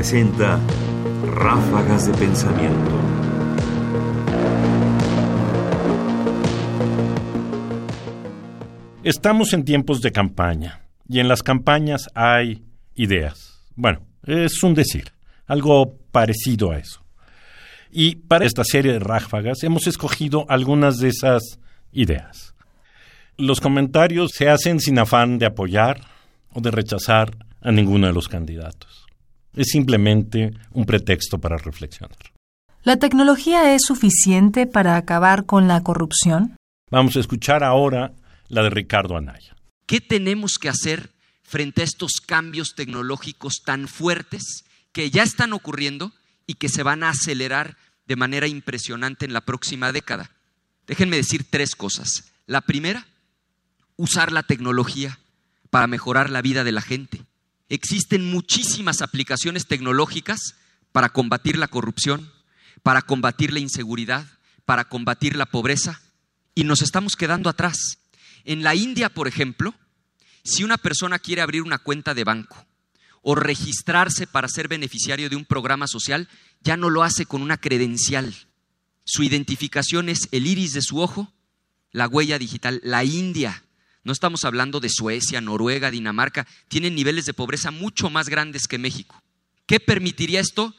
presenta Ráfagas de Pensamiento. Estamos en tiempos de campaña y en las campañas hay ideas. Bueno, es un decir, algo parecido a eso. Y para esta serie de ráfagas hemos escogido algunas de esas ideas. Los comentarios se hacen sin afán de apoyar o de rechazar a ninguno de los candidatos. Es simplemente un pretexto para reflexionar. ¿La tecnología es suficiente para acabar con la corrupción? Vamos a escuchar ahora la de Ricardo Anaya. ¿Qué tenemos que hacer frente a estos cambios tecnológicos tan fuertes que ya están ocurriendo y que se van a acelerar de manera impresionante en la próxima década? Déjenme decir tres cosas. La primera, usar la tecnología para mejorar la vida de la gente. Existen muchísimas aplicaciones tecnológicas para combatir la corrupción, para combatir la inseguridad, para combatir la pobreza, y nos estamos quedando atrás. En la India, por ejemplo, si una persona quiere abrir una cuenta de banco o registrarse para ser beneficiario de un programa social, ya no lo hace con una credencial. Su identificación es el iris de su ojo, la huella digital. La India no estamos hablando de Suecia, Noruega, Dinamarca, tienen niveles de pobreza mucho más grandes que México. ¿Qué permitiría esto?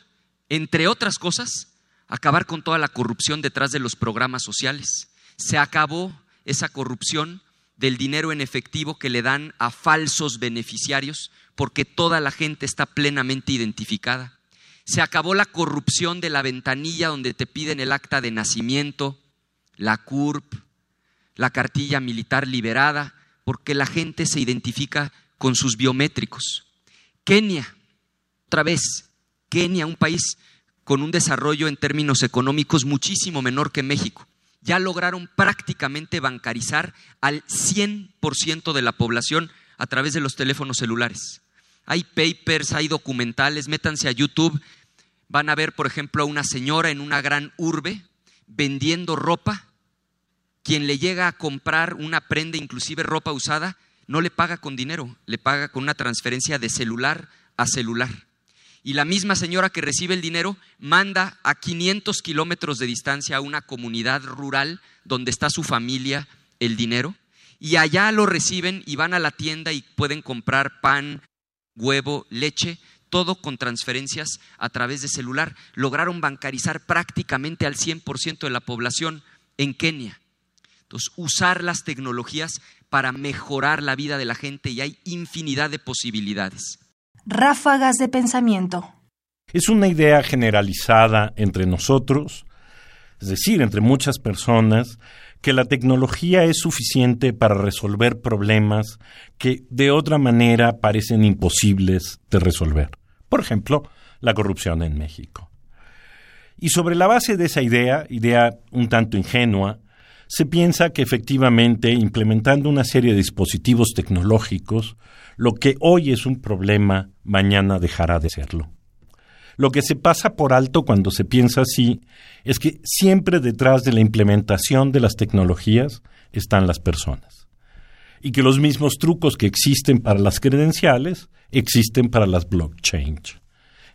Entre otras cosas, acabar con toda la corrupción detrás de los programas sociales. Se acabó esa corrupción del dinero en efectivo que le dan a falsos beneficiarios porque toda la gente está plenamente identificada. Se acabó la corrupción de la ventanilla donde te piden el acta de nacimiento, la CURP, la cartilla militar liberada, porque la gente se identifica con sus biométricos. Kenia, otra vez, Kenia, un país con un desarrollo en términos económicos muchísimo menor que México. Ya lograron prácticamente bancarizar al 100% de la población a través de los teléfonos celulares. Hay papers, hay documentales, métanse a YouTube, van a ver, por ejemplo, a una señora en una gran urbe vendiendo ropa quien le llega a comprar una prenda, inclusive ropa usada, no le paga con dinero, le paga con una transferencia de celular a celular. Y la misma señora que recibe el dinero manda a 500 kilómetros de distancia a una comunidad rural donde está su familia el dinero. Y allá lo reciben y van a la tienda y pueden comprar pan, huevo, leche, todo con transferencias a través de celular. Lograron bancarizar prácticamente al 100% de la población en Kenia. Entonces, usar las tecnologías para mejorar la vida de la gente y hay infinidad de posibilidades. Ráfagas de pensamiento. Es una idea generalizada entre nosotros, es decir, entre muchas personas, que la tecnología es suficiente para resolver problemas que de otra manera parecen imposibles de resolver. Por ejemplo, la corrupción en México. Y sobre la base de esa idea, idea un tanto ingenua, se piensa que efectivamente implementando una serie de dispositivos tecnológicos, lo que hoy es un problema, mañana dejará de serlo. Lo que se pasa por alto cuando se piensa así es que siempre detrás de la implementación de las tecnologías están las personas. Y que los mismos trucos que existen para las credenciales existen para las blockchain.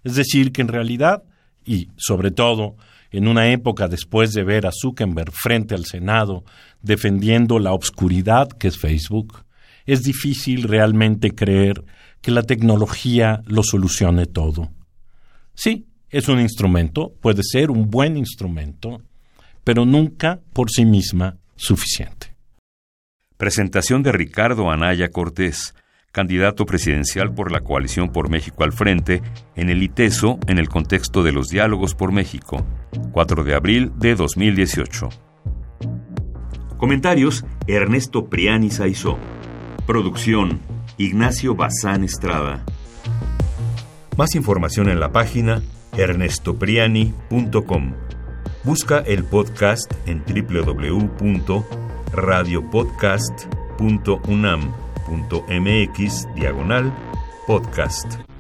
Es decir, que en realidad, y sobre todo en una época después de ver a Zuckerberg frente al Senado defendiendo la obscuridad que es Facebook, es difícil realmente creer que la tecnología lo solucione todo. Sí, es un instrumento, puede ser un buen instrumento, pero nunca por sí misma suficiente. Presentación de Ricardo Anaya Cortés candidato presidencial por la coalición por México al frente, en el ITESO en el contexto de los diálogos por México, 4 de abril de 2018. Comentarios: Ernesto Priani Saizó. Producción: Ignacio Bazán Estrada. Más información en la página ernestopriani.com. Busca el podcast en www.radiopodcast.unam.mx diagonal podcast.